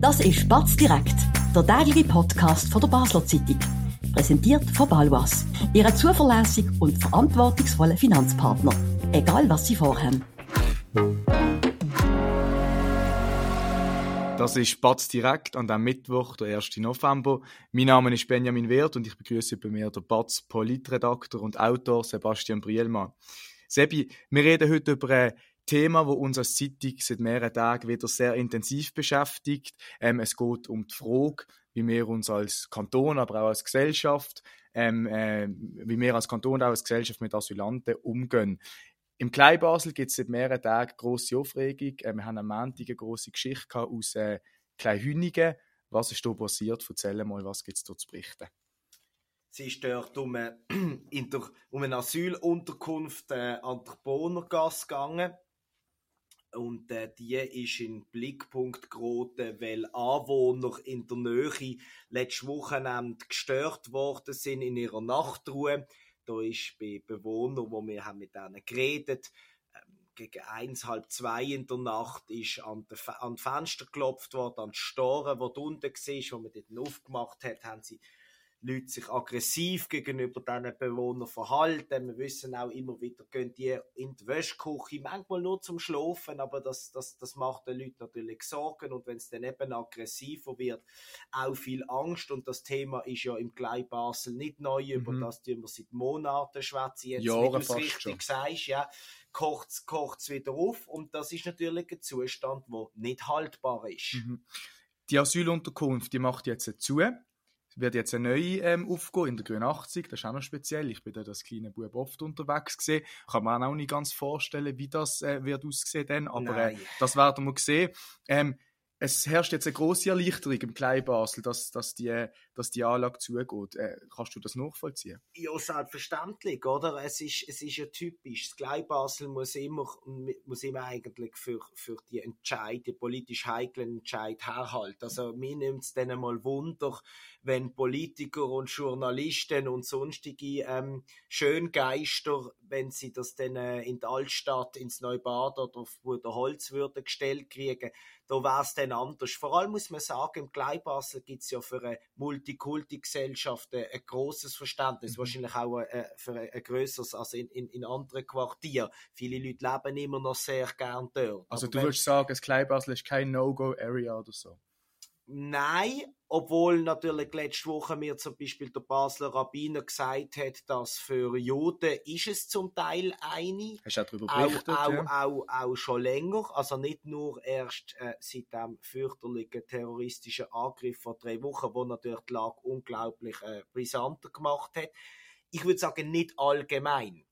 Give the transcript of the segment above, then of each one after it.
Das ist Batz direkt, der tägliche Podcast von der Basler Zeitung. Präsentiert von Balwas, Ihrem zuverlässigen und verantwortungsvollen Finanzpartner. Egal, was Sie vorhaben. Das ist Batz direkt an dem Mittwoch, der 1. November. Mein Name ist Benjamin Wert und ich begrüße bei mir den Batz Politredakteur und Autor Sebastian Brielmann. Sebi, wir reden heute über Thema, das uns als Zeitung seit mehreren Tagen wieder sehr intensiv beschäftigt. Ähm, es geht um die Frage, wie wir uns als Kanton, aber auch als Gesellschaft, ähm, äh, wie wir als Kanton und auch als Gesellschaft mit Asylanten umgehen. Im Kleinbasel gibt es seit mehreren Tagen grosse Aufregung. Äh, wir haben am Montag eine grosse Geschichte aus äh, Kleinhünigen. Was ist da passiert? Erzähl mal, was gibt es da zu berichten? Es ist dort um eine, um eine Asylunterkunft äh, an der Bohnergasse gegangen. Und äh, die ist in Blickpunkt geraten, weil Anwohner in der Nähe letzte Wochenende gestört worden sind in ihrer Nachtruhe. Da ist bei Bewohnern, wo wir haben mit denen geredet, ähm, gegen eins, halb zwei in der Nacht ist an, die, an Fenster geklopft worden, an die Storen, die unten war, wo man dort aufgemacht hat, haben sie Leute sich aggressiv gegenüber diesen Bewohnern verhalten. Wir wissen auch immer wieder, gehen die in die Wäschküche, manchmal nur zum Schlafen, aber das, das, das macht den Leuten natürlich Sorgen und wenn es dann eben aggressiver wird, auch viel Angst und das Thema ist ja im Glei Basel nicht neu, mhm. über das tun wir seit Monaten schwätzen, jetzt Jahre wie du es richtig schon. sagst, ja, kocht es wieder auf und das ist natürlich ein Zustand, der nicht haltbar ist. Mhm. Die Asylunterkunft, die macht jetzt zu wird jetzt eine neue ähm, aufgehen in der Grün 80. Das ist auch noch speziell. Ich bin da als kleiner Bub oft unterwegs gesehen. Kann man auch nicht ganz vorstellen, wie das äh, wird aussehen dann. Aber äh, das werden wir sehen. Ähm, es herrscht jetzt eine große Erleichterung im Kleinbasel, dass, dass, die, dass die Anlage zugeht. Äh, kannst du das nachvollziehen? Ja, selbstverständlich, oder? Es ist, es ist ja typisch. Das Kleinbasel muss immer, muss immer eigentlich für, für die Entscheid, die politisch heiklen Entscheid herhalten. Also, mir nimmt es dann mal Wunder, wenn Politiker und Journalisten und sonstige ähm, Schöngeister, wenn sie das dann äh, in der Altstadt, ins Neubad oder auf der Holzwürde gestellt kriegen, da wäre es dann anders. Vor allem muss man sagen, im Kleinbasel gibt es ja für eine Multikulti-Gesellschaft ein, ein grosses Verständnis, mhm. wahrscheinlich auch ein, für ein, ein grösseres als in, in, in anderen Quartieren. Viele Leute leben immer noch sehr gern dort. Also Aber du würdest sagen, das Kleinbasel ist kein No-Go-Area oder so? Nein, obwohl natürlich letzte Woche mir zum Beispiel der Basler Rabbiner gesagt hat, dass für Juden ist es zum Teil eine. Hast du auch darüber berichtet? Auch, ja. auch, auch, auch schon länger. Also nicht nur erst äh, seit dem fürchterlichen terroristischen Angriff vor drei Wochen, wo natürlich die Lage unglaublich äh, brisanter gemacht hat. Ich würde sagen, nicht allgemein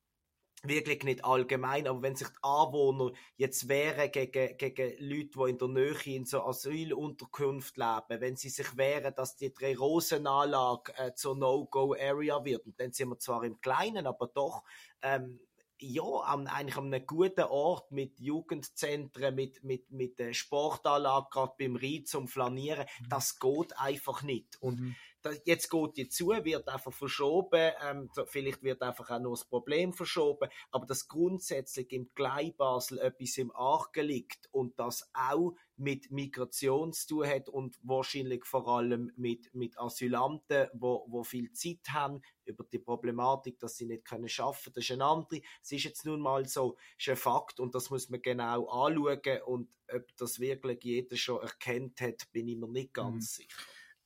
wirklich nicht allgemein, aber wenn sich die Anwohner jetzt wehren gegen, gegen Leute, die in der Nähe in so Asylunterkunft leben, wenn sie sich wehren, dass die Drei-Rosen-Anlage äh, zur No-Go-Area wird, und dann sind wir zwar im Kleinen, aber doch ähm, ja, an, eigentlich an einem guten Ort mit Jugendzentren, mit, mit, mit der Sportanlage, gerade beim Rhein zum Flanieren, mhm. das geht einfach nicht. Und mhm jetzt geht die zu, wird einfach verschoben, ähm, vielleicht wird einfach auch nur das Problem verschoben, aber dass grundsätzlich im Kleinbasel etwas im Argen liegt und das auch mit Migration zu tun hat und wahrscheinlich vor allem mit, mit Asylanten, wo, wo viel Zeit haben, über die Problematik, dass sie nicht können schaffen, das ist eine andere. Es ist jetzt nun mal so, ist ein Fakt und das muss man genau anschauen und ob das wirklich jeder schon erkennt hat, bin ich mir nicht ganz mhm. sicher.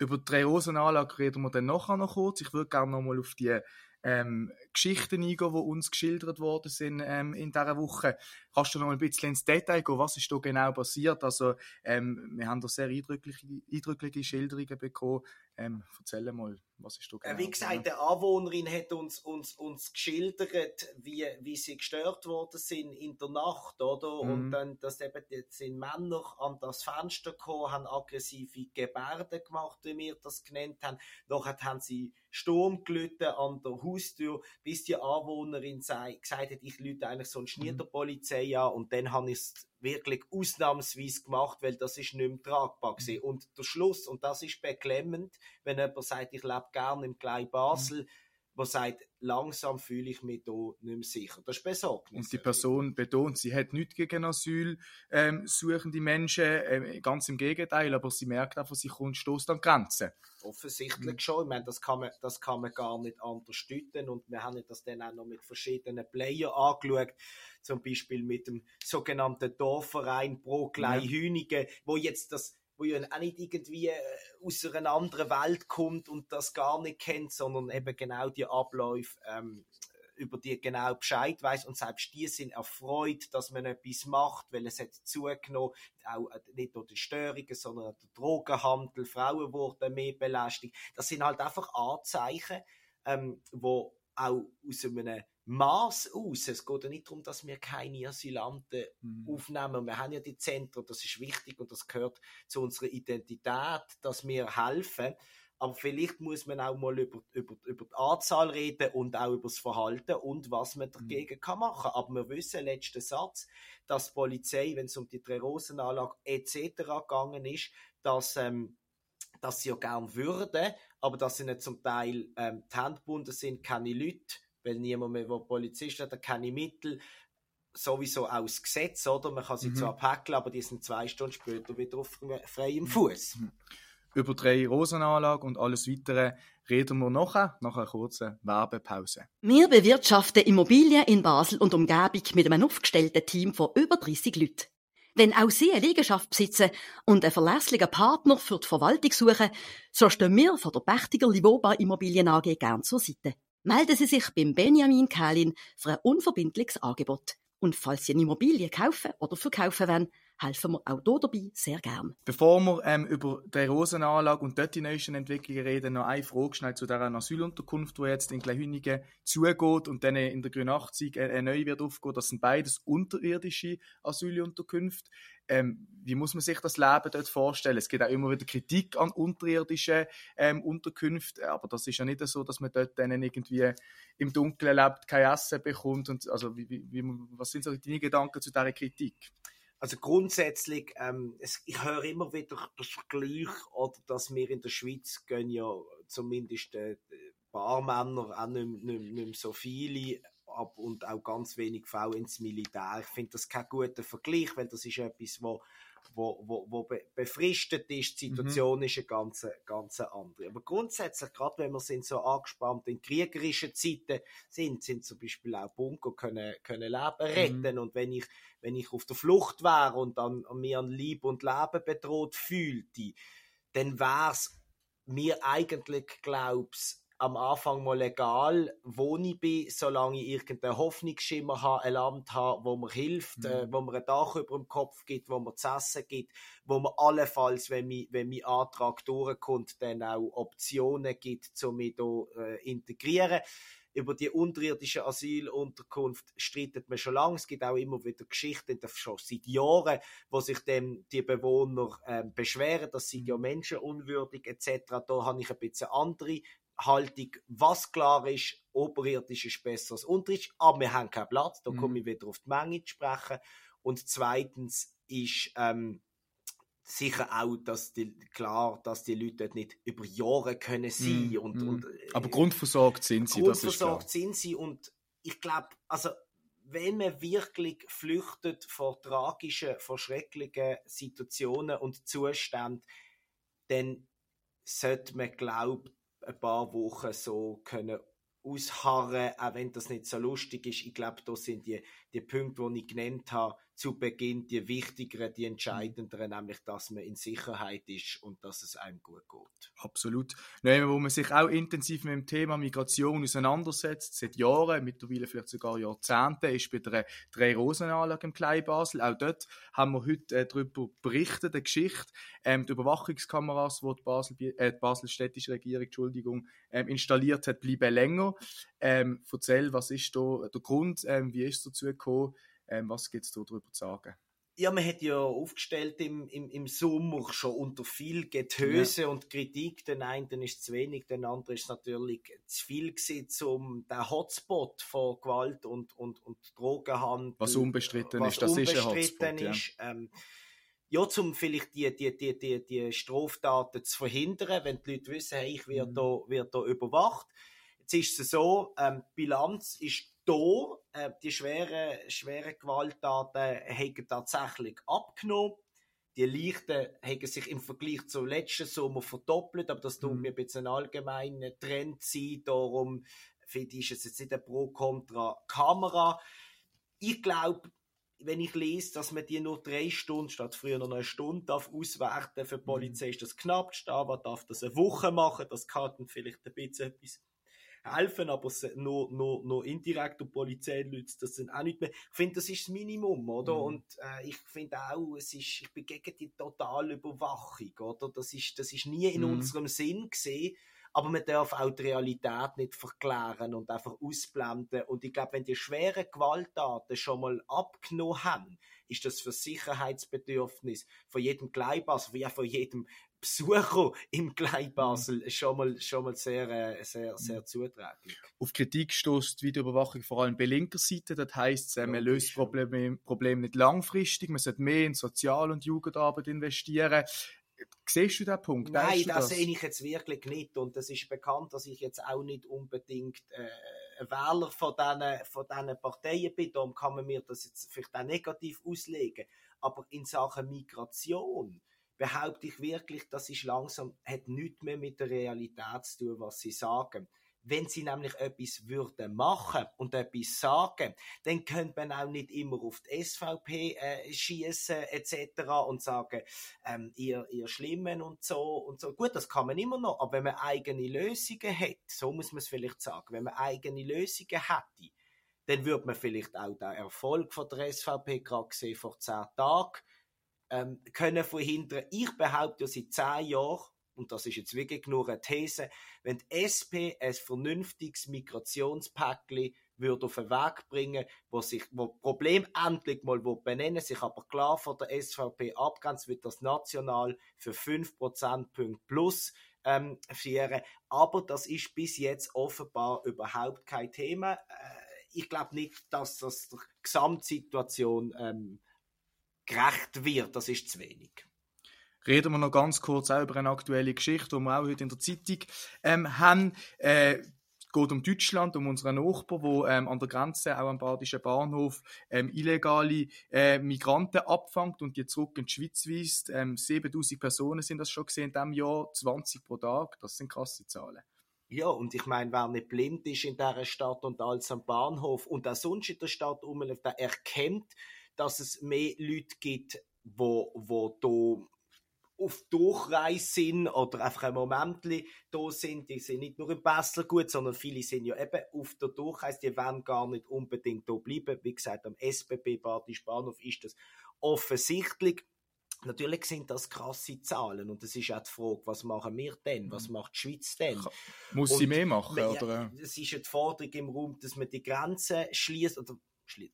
Über die Drei-Rosen-Anlage reden wir dann nachher noch kurz. Ich würde gerne noch mal auf die ähm, Geschichten eingehen, die uns geschildert worden sind ähm, in dieser Woche. Kannst du noch ein bisschen ins Detail gehen, was ist da genau passiert? Also, ähm, wir haben da sehr eindrückliche, eindrückliche Schilderungen bekommen. Ähm, erzähl mal, was ist da genau? Wie gesagt, die Anwohnerin hat uns, uns, uns geschildert, wie, wie sie gestört worden sind in der Nacht, oder? Mhm. Und dann, dass eben, jetzt sind Männer an das Fenster gekommen, haben aggressive Gebärden gemacht, wie wir das genannt haben. Nachher haben sie Sturm gelitten an der Haustür, bis die Anwohnerin sei, gesagt hat, ich lüte eigentlich sonst nie mhm. der Polizei an. Und dann habe ich es wirklich ausnahmsweise gemacht, weil das ist nicht mehr tragbar gewesen. Und der Schluss, und das ist beklemmend, wenn jemand sagt, ich lebe gerne im Klein Basel, der sagt, langsam fühle ich mich da nicht mehr sicher. Das ist Besorgnis. Und die Person betont, sie hat nichts gegen Asyl ähm, suchende Menschen, ähm, ganz im Gegenteil, aber sie merkt einfach, sie kommt stoßt an Grenzen. Offensichtlich mhm. schon. Ich meine, das kann, man, das kann man gar nicht anders stützen und wir haben das dann auch noch mit verschiedenen Playern angeschaut, zum Beispiel mit dem sogenannten Dorfverein Pro Kleinhünigen, ja. wo jetzt das wo ja auch nicht irgendwie äh, aus einer anderen Welt kommt und das gar nicht kennt, sondern eben genau die Abläufe ähm, über die genau Bescheid weiß und selbst die sind erfreut, dass man etwas macht, weil es hat zugenommen, auch äh, nicht nur die Störungen, sondern der Drogenhandel, Frauen wurden mehr belästigt. Das sind halt einfach Anzeichen, ähm, wo auch aus einem Maß aus. Es geht ja nicht darum, dass wir keine Asylanten mhm. aufnehmen. Wir haben ja die Zentren, das ist wichtig und das gehört zu unserer Identität, dass wir helfen. Aber vielleicht muss man auch mal über, über, über die Anzahl reden und auch über das Verhalten und was man mhm. dagegen mhm. kann machen. Aber wir wissen, letzter Satz, dass die Polizei, wenn es um die Drei-Rosen-Anlage etc. gegangen ist, dass, ähm, dass sie ja gern würden, aber dass sie nicht zum Teil ähm, die Hände gebunden sind, keine Leute weil niemand mehr, der Polizist hat, keine Mittel, sowieso aus Gesetz, oder? Man kann sie mhm. zwar packen, aber die sind zwei Stunden später wieder auf freiem Fuß. Mhm. Über drei Rosenanlage und alles weitere reden wir nachher, nach einer kurzen Werbepause. Wir bewirtschaften Immobilien in Basel und Umgebung mit einem aufgestellten Team von über 30 Leuten. Wenn auch Sie eine Liegenschaft besitzen und einen verlässlichen Partner für die Verwaltung suchen, so stehen wir von der Pächtiger Livoba Immobilien AG gern zur Seite melden Sie sich beim Benjamin Kählin für ein unverbindliches Angebot. Und falls Sie eine Immobilie kaufen oder verkaufen wollen, helfen wir auch hier dabei sehr gern. Bevor wir ähm, über die Rosenanlage und die neuesten Entwicklungen reden, noch eine Frage schnell zu dieser Asylunterkunft, die jetzt in Kleinhünigen zugeht und dann in der Grün 80 eine neue wird aufgehen. Das sind beides unterirdische Asylunterkünfte. Ähm, wie muss man sich das Leben dort vorstellen? Es gibt auch immer wieder Kritik an unterirdischen ähm, Unterkünften, aber das ist ja nicht so, dass man dort dann irgendwie im Dunkeln lebt, kein Essen bekommt. Und, also, wie, wie, was sind so deine Gedanken zu dieser Kritik? Also grundsätzlich, ähm, es, ich höre immer wieder das Vergleich, oder dass wir in der Schweiz gehen ja zumindest äh, Barmänner auch nicht, nicht, nicht so viele ab und auch ganz wenig Frauen ins Militär. Ich finde das kein guter Vergleich, weil das ist etwas, wo wo, wo, wo befristet ist, die mhm. Situation mhm. ist eine ganz, ganz andere. Aber grundsätzlich, gerade wenn wir sind so angespannt in kriegerischen Zeiten sind, sind zum Beispiel auch Bunker können, können Leben mhm. retten. Mhm. Und wenn ich, wenn ich auf der Flucht wäre und dann mir an Lieb und Leben bedroht fühlte, dann wäre es mir eigentlich, glaub's, am Anfang mal legal, wo ich bin, solange ich irgendeinen Hoffnungsschimmer habe, ein Land habe, wo mir hilft, mhm. äh, wo mir ein Dach über dem Kopf gibt, wo mir zu essen gibt, wo mir allenfalls, wenn, mi, wenn mein Antrag durchkommt, dann auch Optionen gibt, um mich hier äh, integrieren über die unterirdische Asylunterkunft streitet man schon lange. Es gibt auch immer wieder Geschichten, schon seit Jahren, wo sich dem die Bewohner äh, beschweren, dass sie ja mhm. menschenunwürdig etc. Da habe ich ein bisschen andere Haltung, was klar ist, oberirdisch ist besser als unterirdisch, aber wir haben keinen Platz, da mhm. komme ich wieder auf die Menge zu sprechen. Und zweitens ist ähm, sicher auch, dass die, klar, dass die Leute dort nicht über Jahre können sein mm, und, und aber grundversorgt sind sie. Grundversorgt sind sie und ich glaube, also wenn man wirklich flüchtet vor tragischen, vor schrecklichen Situationen und Zuständen, dann sollte man glauben, ein paar Wochen so können ausharren, auch wenn das nicht so lustig ist. Ich glaube, da sind die, die Punkte, die ich genannt habe, zu Beginn die wichtigeren, die entscheidenderen, nämlich, dass man in Sicherheit ist und dass es einem gut geht. Absolut. Nehmen, wo man sich auch intensiv mit dem Thema Migration auseinandersetzt, seit Jahren, mittlerweile vielleicht sogar Jahrzehnten, ist bei der Drei-Rosen-Anlage im Kleinbasel. Auch dort haben wir heute äh, darüber berichtet, eine Geschichte, ähm, die Überwachungskameras, die die, Basel, äh, die Baselstädtische Regierung Entschuldigung, ähm, installiert hat, bleiben länger. Ähm, erzähl, was ist da der Grund, ähm, wie ist es dazu gekommen, ähm, was gibt es darüber zu sagen? Ja, man hat ja aufgestellt im, im, im Sommer schon unter viel Getöse ja. und Kritik. Den einen ist zu wenig, den anderen ist natürlich zu viel gewesen, um den Hotspot von Gewalt und, und, und Drogenhandel. Was unbestritten was ist, das ist ein Hotspot. Ist, ja. Ähm, ja, um vielleicht die, die, die, die, die Straftaten zu verhindern, wenn die Leute wissen, hey, ich werde mhm. da, werd da überwacht. Jetzt ist es so, ähm, die Bilanz ist da, äh, die schweren, schweren Gewalttaten haben tatsächlich abgenommen. Die leichten haben sich im Vergleich zum letzten Sommer verdoppelt, aber das tut mhm. mir ein bisschen ein allgemeiner Trend sein. Darum finde ich es jetzt nicht eine Pro-Contra-Kamera. Ich glaube, wenn ich lese, dass man die nur drei Stunden statt früher noch eine Stunde darf auswerten für die Polizei, ist das knapp. Stava darf das eine Woche machen. Das kann dann vielleicht ein bisschen etwas helfen, aber nur, nur, nur indirekt und Polizeileute, das sind auch nicht mehr. Ich finde, das ist das Minimum, oder? Mhm. Und äh, ich finde auch, es ist, ich bin gegen die totale Überwachung, oder? Das ist, das ist nie in mhm. unserem Sinn gesehen. Aber man darf auch die Realität nicht verklären und einfach ausblenden. Und ich glaube, wenn die schweren Gewalttaten schon mal abgenommen haben, ist das für Sicherheitsbedürfnis von jedem Gleibasel, wie auch von jedem Besucher im Gleibasel mhm. schon mal, schon mal sehr, äh, sehr, sehr mhm. zuträglich. Auf Kritik stößt die Videoüberwachung vor allem bei linker Seite. Das heisst, man löst Probleme, Probleme nicht langfristig, man sollte mehr in Sozial- und Jugendarbeit investieren. Siehst du diesen Punkt? Nein, das, das sehe ich jetzt wirklich nicht. Und es ist bekannt, dass ich jetzt auch nicht unbedingt äh, ein Wähler von diesen, von diesen Parteien bin. Darum kann man mir das jetzt vielleicht auch negativ auslegen. Aber in Sachen Migration behaupte ich wirklich, das ist langsam, hat nichts mehr mit der Realität zu tun, was sie sagen. Wenn sie nämlich etwas würden machen und etwas sagen, dann könnte man auch nicht immer auf die SVP äh, schießen etc. und sagen, ähm, ihr, ihr Schlimmen und so und so. Gut, das kann man immer noch, aber wenn man eigene Lösungen hat, so muss man es vielleicht sagen, wenn man eigene Lösungen hätte, dann würde man vielleicht auch den Erfolg von der SVP gerade gesehen vor zehn Tagen ähm, können verhindern. Ich behaupte seit zehn Jahren, und das ist jetzt wirklich nur eine These, wenn die SP ein vernünftiges Migrationspäckchen würde auf den Weg bringen, wo sich, wo Problem endlich mal benennen, sich aber klar von der SVP abgrenzt, wird das national für 5 Prozentpunkte plus ähm, führen. Aber das ist bis jetzt offenbar überhaupt kein Thema. Äh, ich glaube nicht, dass das die Gesamtsituation ähm, gerecht wird. Das ist zu wenig. Reden wir noch ganz kurz auch über eine aktuelle Geschichte, die wir auch heute in der Zeitung ähm, haben. Äh, geht um Deutschland, um unseren Nachbarn, wo ähm, an der Grenze, auch am Badischen Bahnhof, ähm, illegale äh, Migranten abfangt und die zurück in die Schweiz weist. Ähm, 7000 Personen sind das schon gesehen in diesem Jahr, 20 pro Tag. Das sind krasse Zahlen. Ja, und ich meine, wer nicht blind ist in dieser Stadt und als am Bahnhof und auch sonst in der Stadt rumläuft, der erkennt, dass es mehr Leute gibt, wo, wo da auf Durchreise sind oder einfach ein Moment da sind. Die sind nicht nur im Basel gut, sondern viele sind ja eben auf der Durchreise. Die wollen gar nicht unbedingt da bleiben. Wie gesagt, am SBB Badisch Bahnhof ist das offensichtlich. Natürlich sind das krasse Zahlen und es ist auch die Frage, was machen wir denn? Was mhm. macht die Schweiz denn? Muss und sie mehr machen? Oder? Es ist ja die Forderung im Raum, dass man die Grenzen schließt oder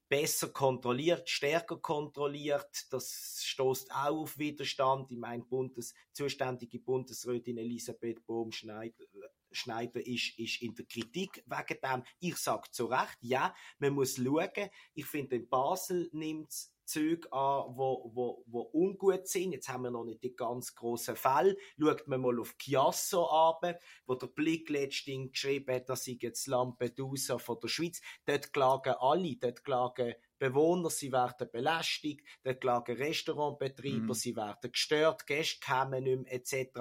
besser kontrolliert, stärker kontrolliert. Das stoßt auch auf Widerstand. Ich meine, Bundes, zuständige Bundesrätin Elisabeth Bohm-Schneider Schneider ist, ist in der Kritik wegen dem. Ich sage zu Recht, ja, man muss schauen. Ich finde, in Basel nimmt es Züge an, wo, wo, wo ungut sind. Jetzt haben wir noch nicht die ganz grossen Fälle. Schaut man mal auf Chiasso an, wo der Blick letztens geschrieben hat, dass ich jetzt Lampedusa von der Schweiz. Dort klagen alle, dort klagen Bewohner, sie werden belästigt, dort klagen Restaurantbetreiber, mhm. sie werden gestört, Gäste kommen nicht mehr, etc.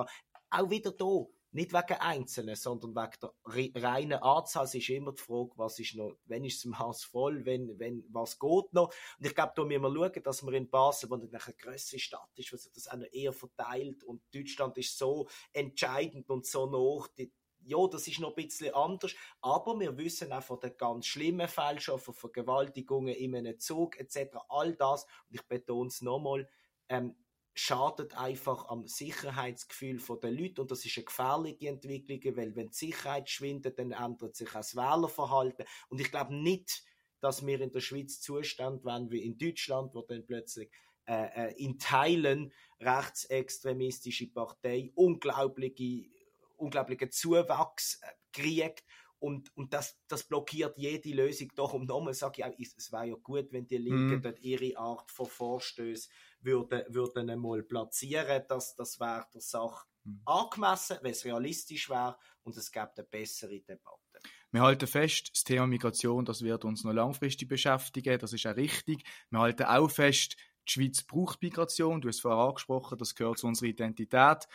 Auch wieder da nicht wegen Einzelnen, sondern wegen der reinen Anzahl. Es ist immer die Frage, was ist noch, wenn ist das Maß voll, wenn, wenn, was geht noch. Und ich glaube, da müssen wir schauen, dass wir in Basel, wo eine größere Stadt ist, wo sich das auch noch eher verteilt und Deutschland ist so entscheidend und so noch, die, ja, das ist noch ein bisschen anders, aber wir wissen auch von den ganz schlimmen Fällen schon, von Vergewaltigungen in einem Zug etc., all das, und ich betone es nochmal, ähm, schadet einfach am Sicherheitsgefühl der Leute und das ist eine gefährliche Entwicklung, weil wenn die Sicherheit schwindet, dann ändert sich auch das Wählerverhalten. Und ich glaube nicht, dass wir in der Schweiz Zustand werden wie in Deutschland, wo dann plötzlich äh, äh in Teilen rechtsextremistische Partei unglaubliche, unglaublichen Zuwachs äh, kriegt und, und das, das blockiert jede Lösung. Doch und nochmal sage ich auch, es wäre ja gut, wenn die Linken mm. dort ihre Art von Vorstößen würden, würden einmal platzieren. Das, das wäre der Sache mm. angemessen, wenn es realistisch wäre und es gäbe eine bessere Debatte. Wir halten fest, das Thema Migration, das wird uns noch langfristig beschäftigen, das ist auch richtig. Wir halten auch fest, die Schweiz braucht Migration, du hast es vorher angesprochen, das gehört zu unserer Identität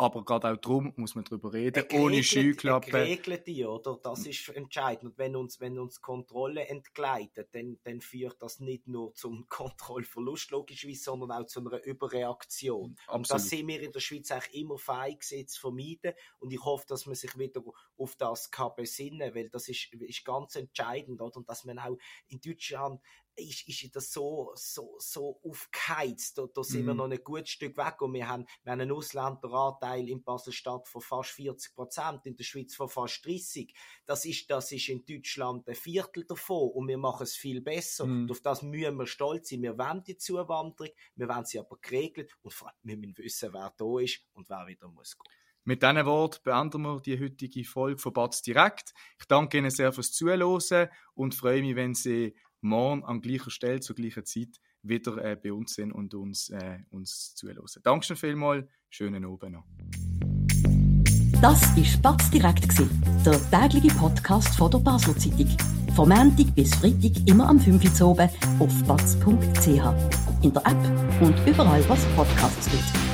aber gerade auch darum muss man darüber reden, ohne Scheuklappen. Geregelte, oder? Das ist entscheidend. Und wenn uns, wenn uns Kontrolle entgleitet, dann, dann führt das nicht nur zum Kontrollverlust, logischerweise, sondern auch zu einer Überreaktion. Absolut. Und das sind wir in der Schweiz eigentlich immer feig zu vermeiden. Und ich hoffe, dass man sich wieder auf das kann besinnen, weil das ist, ist ganz entscheidend, oder? Und dass man auch in Deutschland ist, ist das so, so, so aufgeheizt. Da, da sind mm. wir mhm. noch ein gutes Stück weg und wir haben, wir haben einen Ausländeranteil in Basel-Stadt von fast 40 Prozent, in der Schweiz von fast 30. Das ist, das ist in Deutschland ein Viertel davon und wir machen es viel besser. Mm. Und auf das müssen wir stolz sein. Wir wollen die Zuwanderung, wir wollen sie aber geregelt und vor allem, wir müssen wissen, wer da ist und wer wieder muss kommen. Mit diesen Worten beenden wir die heutige Folge von Batz direkt. Ich danke Ihnen sehr fürs Zuhören und freue mich, wenn Sie morgen an gleicher Stelle zur gleichen Zeit wieder äh, bei uns sind und uns, äh, uns zuhören. Dankeschön vielmals, schönen Abend noch. Das war Spatz direkt, der tägliche Podcast von der Basel Zeitung. Von Montag bis Freitag immer am 5 Uhr oben auf batz.ch. In der App und überall, was Podcasts gibt.